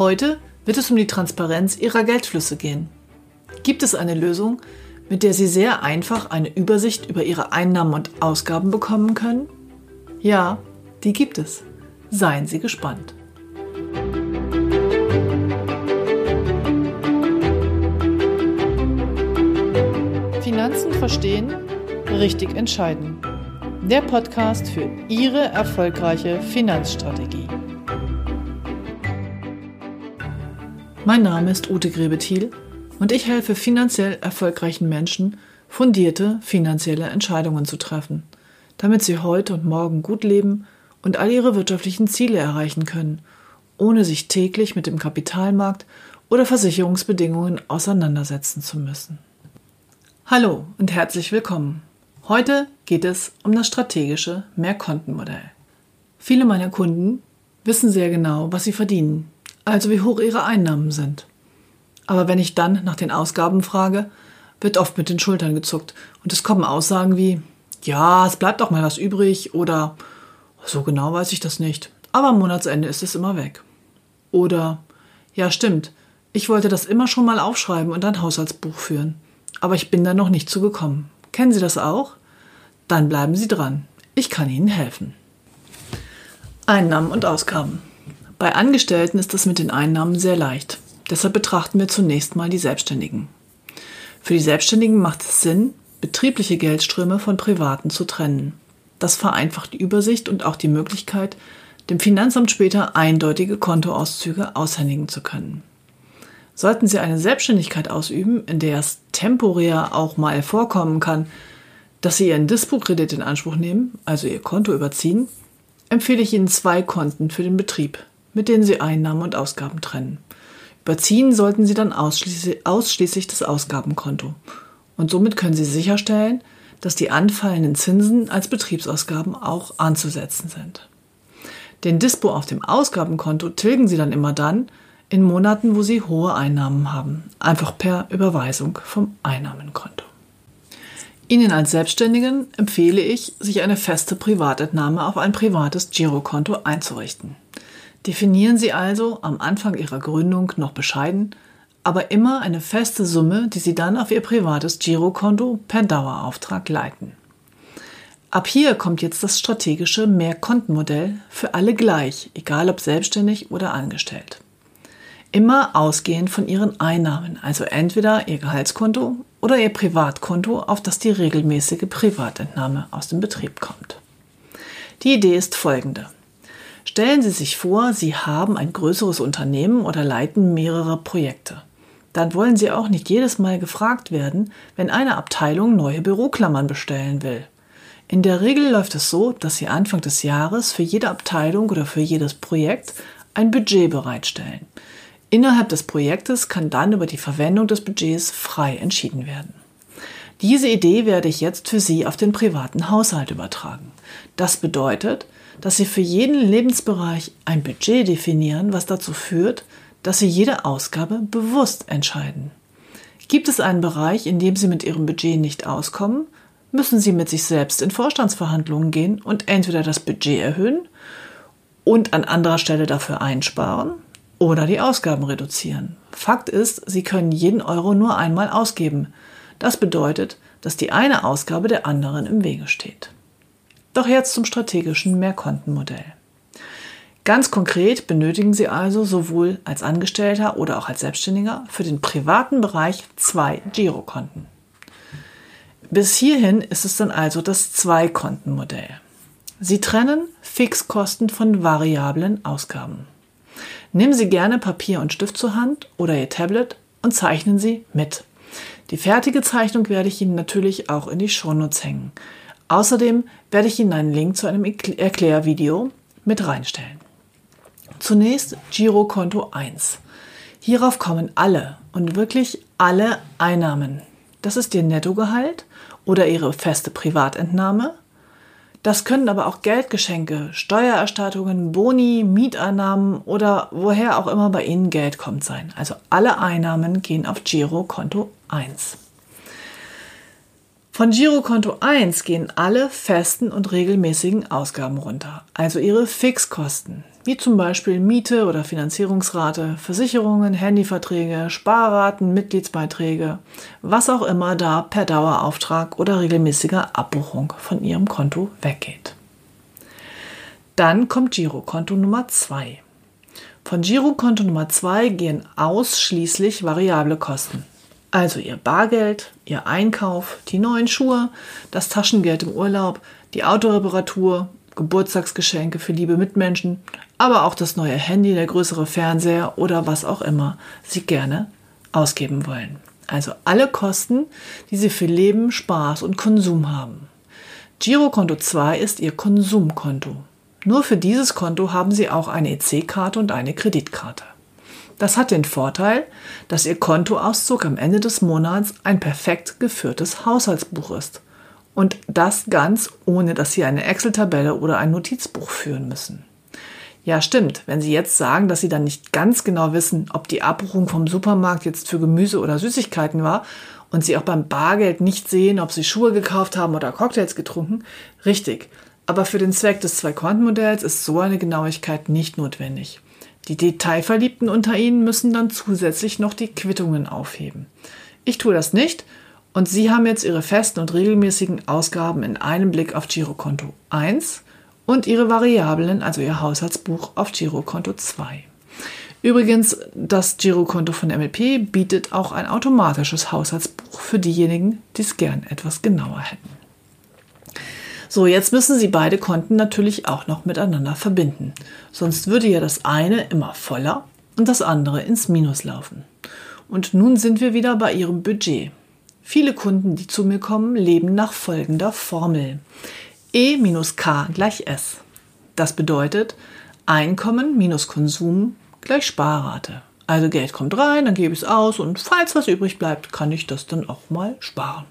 Heute wird es um die Transparenz Ihrer Geldflüsse gehen. Gibt es eine Lösung, mit der Sie sehr einfach eine Übersicht über Ihre Einnahmen und Ausgaben bekommen können? Ja, die gibt es. Seien Sie gespannt. Finanzen verstehen, richtig entscheiden. Der Podcast für Ihre erfolgreiche Finanzstrategie. Mein Name ist Ute Grebethiel und ich helfe finanziell erfolgreichen Menschen, fundierte finanzielle Entscheidungen zu treffen, damit sie heute und morgen gut leben und all ihre wirtschaftlichen Ziele erreichen können, ohne sich täglich mit dem Kapitalmarkt oder Versicherungsbedingungen auseinandersetzen zu müssen. Hallo und herzlich willkommen. Heute geht es um das strategische Mehrkontenmodell. Viele meiner Kunden wissen sehr genau, was sie verdienen, also wie hoch ihre Einnahmen sind. Aber wenn ich dann nach den Ausgaben frage, wird oft mit den Schultern gezuckt und es kommen Aussagen wie, ja, es bleibt auch mal was übrig oder so genau weiß ich das nicht, aber am Monatsende ist es immer weg. Oder, ja, stimmt, ich wollte das immer schon mal aufschreiben und ein Haushaltsbuch führen, aber ich bin da noch nicht zugekommen. Kennen Sie das auch? Dann bleiben Sie dran. Ich kann Ihnen helfen. Einnahmen und Ausgaben. Bei Angestellten ist das mit den Einnahmen sehr leicht. Deshalb betrachten wir zunächst mal die Selbstständigen. Für die Selbstständigen macht es Sinn, betriebliche Geldströme von privaten zu trennen. Das vereinfacht die Übersicht und auch die Möglichkeit, dem Finanzamt später eindeutige Kontoauszüge aushändigen zu können. Sollten Sie eine Selbstständigkeit ausüben, in der es temporär auch mal vorkommen kann, dass Sie Ihren Dispo-Kredit in Anspruch nehmen, also Ihr Konto überziehen, empfehle ich Ihnen zwei Konten für den Betrieb, mit denen Sie Einnahmen und Ausgaben trennen. Überziehen sollten Sie dann ausschließlich, das Ausgabenkonto. Und somit können Sie sicherstellen, dass die anfallenden Zinsen als Betriebsausgaben auch anzusetzen sind. Den Dispo auf dem Ausgabenkonto tilgen Sie dann immer dann, in Monaten, wo Sie hohe Einnahmen haben, einfach per Überweisung vom Einnahmenkonto. Ihnen als Selbstständigen empfehle ich, sich eine feste Privatentnahme auf ein privates Girokonto einzurichten. Definieren Sie also am Anfang Ihrer Gründung noch bescheiden, aber immer eine feste Summe, die Sie dann auf Ihr privates Girokonto per Dauerauftrag leiten. Ab hier kommt jetzt das strategische Mehrkontenmodell für alle gleich, egal ob selbstständig oder angestellt. Immer ausgehend von Ihren Einnahmen, also entweder Ihr Gehaltskonto oder Ihr Privatkonto, auf das die regelmäßige Privatentnahme aus dem Betrieb kommt. Die Idee ist folgende. Stellen Sie sich vor, Sie haben ein größeres Unternehmen oder leiten mehrere Projekte. Dann wollen Sie auch nicht jedes Mal gefragt werden, wenn eine Abteilung neue Büroklammern bestellen will. In der Regel läuft es so, dass Sie Anfang des Jahres für jede Abteilung oder für jedes Projekt ein Budget bereitstellen. Innerhalb des Projektes kann dann über die Verwendung des Budgets frei entschieden werden. Diese Idee werde ich jetzt für Sie auf den privaten Haushalt übertragen. Das bedeutet, dass Sie für jeden Lebensbereich ein Budget definieren, was dazu führt, dass Sie jede Ausgabe bewusst entscheiden. Gibt es einen Bereich, in dem Sie mit Ihrem Budget nicht auskommen, müssen Sie mit sich selbst in Vorstandsverhandlungen gehen und entweder das Budget erhöhen und an anderer Stelle dafür einsparen oder die Ausgaben reduzieren. Fakt ist, Sie können jeden Euro nur einmal ausgeben. Das bedeutet, dass die eine Ausgabe der anderen im Wege steht. Doch jetzt zum strategischen Mehrkontenmodell. Ganz konkret benötigen Sie also sowohl als Angestellter oder auch als Selbstständiger für den privaten Bereich zwei Girokonten. Bis hierhin ist es dann also das Zweikontenmodell. Sie trennen Fixkosten von variablen Ausgaben. Nehmen Sie gerne Papier und Stift zur Hand oder Ihr Tablet und zeichnen Sie mit. Die fertige Zeichnung werde ich Ihnen natürlich auch in die Shownotes hängen. Außerdem werde ich Ihnen einen Link zu einem Erklärvideo mit reinstellen. Zunächst Girokonto 1. Hierauf kommen alle und wirklich alle Einnahmen. Das ist Ihr Nettogehalt oder Ihre feste Privatentnahme. Das können aber auch Geldgeschenke, Steuererstattungen, Boni, Mieteinnahmen oder woher auch immer bei Ihnen Geld kommt sein. Also alle Einnahmen gehen auf Girokonto 1. Von Girokonto 1 gehen alle festen und regelmäßigen Ausgaben runter, also ihre Fixkosten, wie zum Beispiel Miete oder Finanzierungsrate, Versicherungen, Handyverträge, Sparraten, Mitgliedsbeiträge, was auch immer da per Dauerauftrag oder regelmäßiger Abbuchung von Ihrem Konto weggeht. Dann kommt Girokonto Nummer 2. Von Girokonto Nummer 2 gehen ausschließlich variable Kosten. Also Ihr Bargeld, Ihr Einkauf, die neuen Schuhe, das Taschengeld im Urlaub, die Autoreparatur, Geburtstagsgeschenke für liebe Mitmenschen, aber auch das neue Handy, der größere Fernseher oder was auch immer Sie gerne ausgeben wollen. Also alle Kosten, die Sie für Leben, Spaß und Konsum haben. Girokonto 2 ist Ihr Konsumkonto. Nur für dieses Konto haben Sie auch eine EC-Karte und eine Kreditkarte. Das hat den Vorteil, dass Ihr Kontoauszug am Ende des Monats ein perfekt geführtes Haushaltsbuch ist. Und das ganz ohne, dass Sie eine Excel-Tabelle oder ein Notizbuch führen müssen. Ja, stimmt. Wenn Sie jetzt sagen, dass Sie dann nicht ganz genau wissen, ob die Abbuchung vom Supermarkt jetzt für Gemüse oder Süßigkeiten war und Sie auch beim Bargeld nicht sehen, ob Sie Schuhe gekauft haben oder Cocktails getrunken, richtig. Aber für den Zweck des Zwei-Konten-Modells ist so eine Genauigkeit nicht notwendig. Die Detailverliebten unter Ihnen müssen dann zusätzlich noch die Quittungen aufheben. Ich tue das nicht und Sie haben jetzt Ihre festen und regelmäßigen Ausgaben in einem Blick auf Girokonto 1 und Ihre Variablen, also Ihr Haushaltsbuch, auf Girokonto 2. Übrigens, das Girokonto von MLP bietet auch ein automatisches Haushaltsbuch für diejenigen, die es gern etwas genauer hätten. So, jetzt müssen Sie beide Konten natürlich auch noch miteinander verbinden. Sonst würde ja das eine immer voller und das andere ins Minus laufen. Und nun sind wir wieder bei Ihrem Budget. Viele Kunden, die zu mir kommen, leben nach folgender Formel. E minus K gleich S. Das bedeutet Einkommen minus Konsum gleich Sparrate. Also Geld kommt rein, dann gebe ich es aus und falls was übrig bleibt, kann ich das dann auch mal sparen.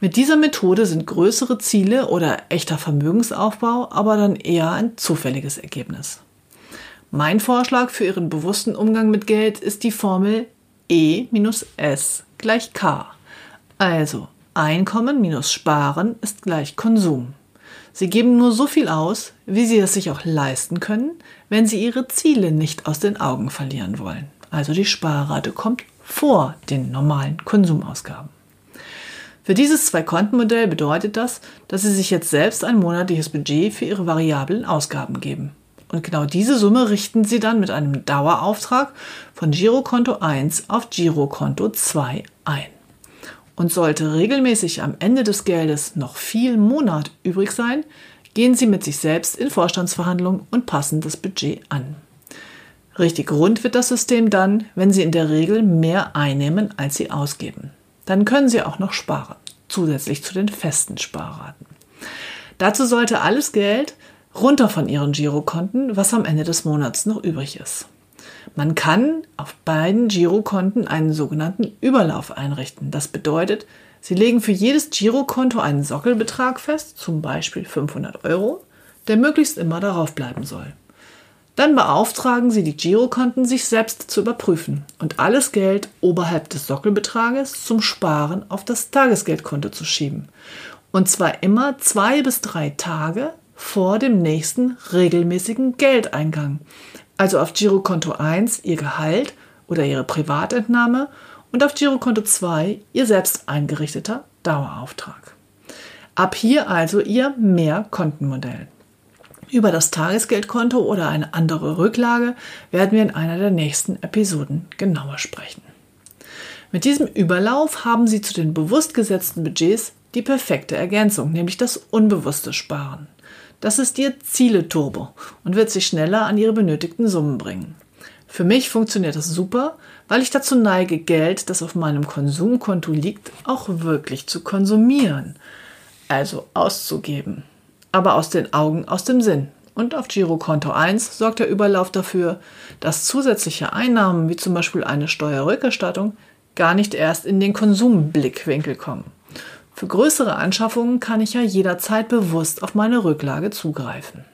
Mit dieser Methode sind größere Ziele oder echter Vermögensaufbau aber dann eher ein zufälliges Ergebnis. Mein Vorschlag für Ihren bewussten Umgang mit Geld ist die Formel E minus S gleich K. Also Einkommen minus Sparen ist gleich Konsum. Sie geben nur so viel aus, wie Sie es sich auch leisten können, wenn Sie Ihre Ziele nicht aus den Augen verlieren wollen. Also die Sparrate kommt vor den normalen Konsumausgaben. Für dieses Zwei-Konten-Modell bedeutet das, dass Sie sich jetzt selbst ein monatliches Budget für Ihre variablen Ausgaben geben. Und genau diese Summe richten Sie dann mit einem Dauerauftrag von Girokonto 1 auf Girokonto 2 ein. Und sollte regelmäßig am Ende des Geldes noch viel Monat übrig sein, gehen Sie mit sich selbst in Vorstandsverhandlungen und passen das Budget an. Richtig rund wird das System dann, wenn Sie in der Regel mehr einnehmen, als Sie ausgeben dann können Sie auch noch sparen, zusätzlich zu den festen Sparraten. Dazu sollte alles Geld runter von Ihren Girokonten, was am Ende des Monats noch übrig ist. Man kann auf beiden Girokonten einen sogenannten Überlauf einrichten. Das bedeutet, Sie legen für jedes Girokonto einen Sockelbetrag fest, zum Beispiel 500 Euro, der möglichst immer darauf bleiben soll. Dann beauftragen Sie die Girokonten, sich selbst zu überprüfen und alles Geld oberhalb des Sockelbetrages zum Sparen auf das Tagesgeldkonto zu schieben. Und zwar immer zwei bis drei Tage vor dem nächsten regelmäßigen Geldeingang. Also auf Girokonto 1 Ihr Gehalt oder Ihre Privatentnahme und auf Girokonto 2 Ihr selbst eingerichteter Dauerauftrag. Ab hier also Ihr Mehrkontenmodell. Über das Tagesgeldkonto oder eine andere Rücklage werden wir in einer der nächsten Episoden genauer sprechen. Mit diesem Überlauf haben Sie zu den bewusst gesetzten Budgets die perfekte Ergänzung, nämlich das unbewusste Sparen. Das ist Ihr Ziele-Turbo und wird Sie schneller an Ihre benötigten Summen bringen. Für mich funktioniert das super, weil ich dazu neige, Geld, das auf meinem Konsumkonto liegt, auch wirklich zu konsumieren, also auszugeben aber aus den Augen, aus dem Sinn. Und auf Girokonto 1 sorgt der Überlauf dafür, dass zusätzliche Einnahmen wie zum Beispiel eine Steuerrückerstattung gar nicht erst in den Konsumblickwinkel kommen. Für größere Anschaffungen kann ich ja jederzeit bewusst auf meine Rücklage zugreifen.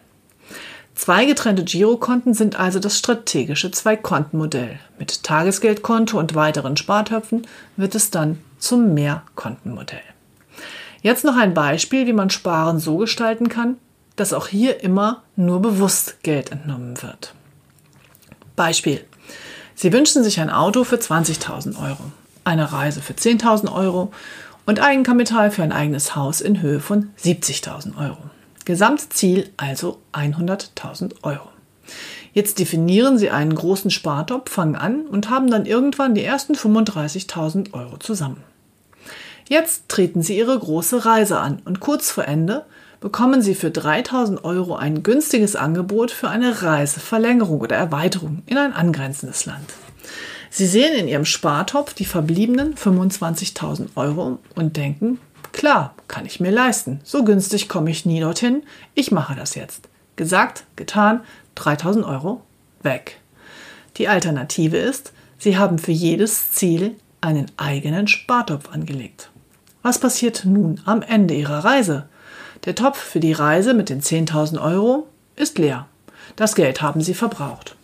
Zwei getrennte Girokonten sind also das strategische Zwei-Konten-Modell. Mit Tagesgeldkonto und weiteren Spartöpfen wird es dann zum Mehrkontenmodell. Jetzt noch ein Beispiel, wie man Sparen so gestalten kann, dass auch hier immer nur bewusst Geld entnommen wird. Beispiel. Sie wünschen sich ein Auto für 20.000 Euro, eine Reise für 10.000 Euro und Eigenkapital für ein eigenes Haus in Höhe von 70.000 Euro. Gesamtziel also 100.000 Euro. Jetzt definieren Sie einen großen Spartopf, fangen an und haben dann irgendwann die ersten 35.000 Euro zusammen. Jetzt treten Sie Ihre große Reise an und kurz vor Ende bekommen Sie für 3000 Euro ein günstiges Angebot für eine Reiseverlängerung oder Erweiterung in ein angrenzendes Land. Sie sehen in Ihrem Spartopf die verbliebenen 25.000 Euro und denken, klar, kann ich mir leisten. So günstig komme ich nie dorthin. Ich mache das jetzt. Gesagt, getan, 3000 Euro weg. Die Alternative ist, Sie haben für jedes Ziel einen eigenen Spartopf angelegt. Was passiert nun am Ende Ihrer Reise? Der Topf für die Reise mit den 10.000 Euro ist leer. Das Geld haben Sie verbraucht.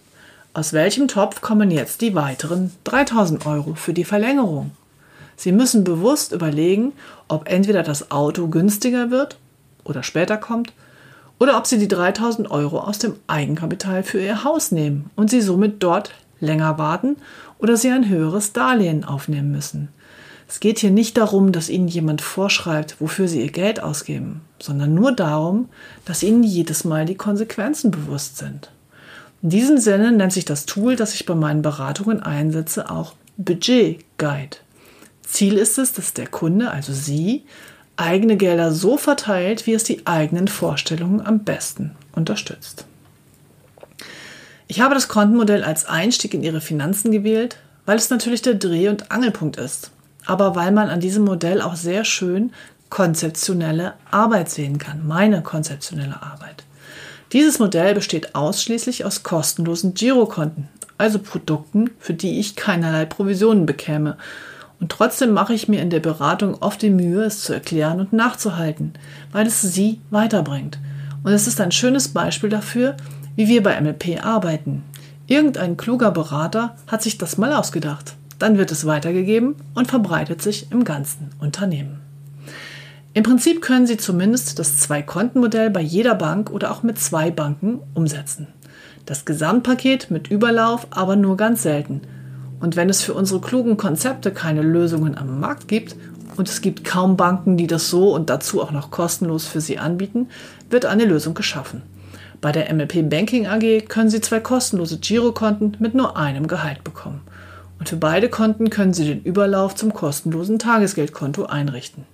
Aus welchem Topf kommen jetzt die weiteren 3000 Euro für die Verlängerung? Sie müssen bewusst überlegen, ob entweder das Auto günstiger wird oder später kommt oder ob Sie die 3000 Euro aus dem Eigenkapital für Ihr Haus nehmen und Sie somit dort länger warten oder Sie ein höheres Darlehen aufnehmen müssen. Es geht hier nicht darum, dass Ihnen jemand vorschreibt, wofür Sie Ihr Geld ausgeben, sondern nur darum, dass Ihnen jedes Mal die Konsequenzen bewusst sind. In diesem Sinne nennt sich das Tool, das ich bei meinen Beratungen einsetze, auch Budget Guide. Ziel ist es, dass der Kunde, also Sie, eigene Gelder so verteilt, wie es die eigenen Vorstellungen am besten unterstützt. Ich habe das Kontenmodell als Einstieg in Ihre Finanzen gewählt, weil es natürlich der Dreh- und Angelpunkt ist aber weil man an diesem Modell auch sehr schön konzeptionelle Arbeit sehen kann, meine konzeptionelle Arbeit. Dieses Modell besteht ausschließlich aus kostenlosen Girokonten, also Produkten, für die ich keinerlei Provisionen bekäme. Und trotzdem mache ich mir in der Beratung oft die Mühe, es zu erklären und nachzuhalten, weil es Sie weiterbringt. Und es ist ein schönes Beispiel dafür, wie wir bei MLP arbeiten. Irgendein kluger Berater hat sich das mal ausgedacht. Dann wird es weitergegeben und verbreitet sich im ganzen Unternehmen. Im Prinzip können Sie zumindest das Zwei-Konten-Modell bei jeder Bank oder auch mit zwei Banken umsetzen. Das Gesamtpaket mit Überlauf aber nur ganz selten. Und wenn es für unsere klugen Konzepte keine Lösungen am Markt gibt und es gibt kaum Banken, die das so und dazu auch noch kostenlos für Sie anbieten, wird eine Lösung geschaffen. Bei der MLP Banking AG können Sie zwei kostenlose Girokonten mit nur einem Gehalt bekommen und für beide Konten können Sie den Überlauf zum kostenlosen Tagesgeldkonto einrichten.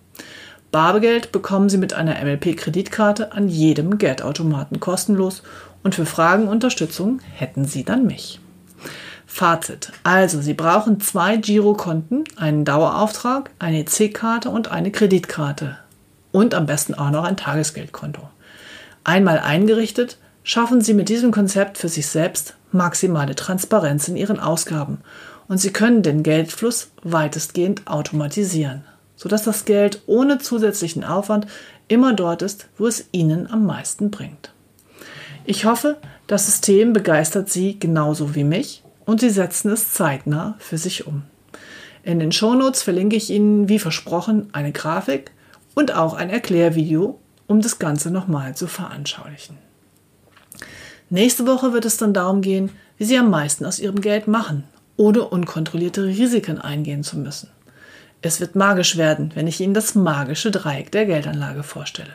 Bargeld bekommen Sie mit einer MLP-Kreditkarte an jedem Geldautomaten kostenlos und für Fragen und Unterstützung hätten Sie dann mich. Fazit. Also, Sie brauchen zwei Girokonten, einen Dauerauftrag, eine EC-Karte und eine Kreditkarte. Und am besten auch noch ein Tagesgeldkonto. Einmal eingerichtet, schaffen Sie mit diesem Konzept für sich selbst maximale Transparenz in Ihren Ausgaben und Sie können den Geldfluss weitestgehend automatisieren, sodass das Geld ohne zusätzlichen Aufwand immer dort ist, wo es Ihnen am meisten bringt. Ich hoffe, das System begeistert Sie genauso wie mich und Sie setzen es zeitnah für sich um. In den Shownotes verlinke ich Ihnen, wie versprochen, eine Grafik und auch ein Erklärvideo, um das Ganze nochmal zu veranschaulichen. Nächste Woche wird es dann darum gehen, wie Sie am meisten aus Ihrem Geld machen ohne unkontrollierte Risiken eingehen zu müssen. Es wird magisch werden, wenn ich Ihnen das magische Dreieck der Geldanlage vorstelle.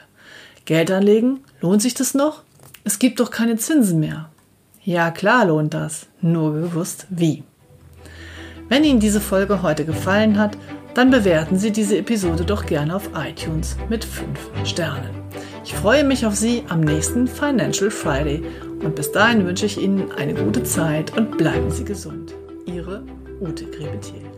Geld anlegen, lohnt sich das noch? Es gibt doch keine Zinsen mehr. Ja, klar lohnt das, nur gewusst wie. Wenn Ihnen diese Folge heute gefallen hat, dann bewerten Sie diese Episode doch gerne auf iTunes mit 5 Sternen. Ich freue mich auf Sie am nächsten Financial Friday und bis dahin wünsche ich Ihnen eine gute Zeit und bleiben Sie gesund. Ute Grebethiel.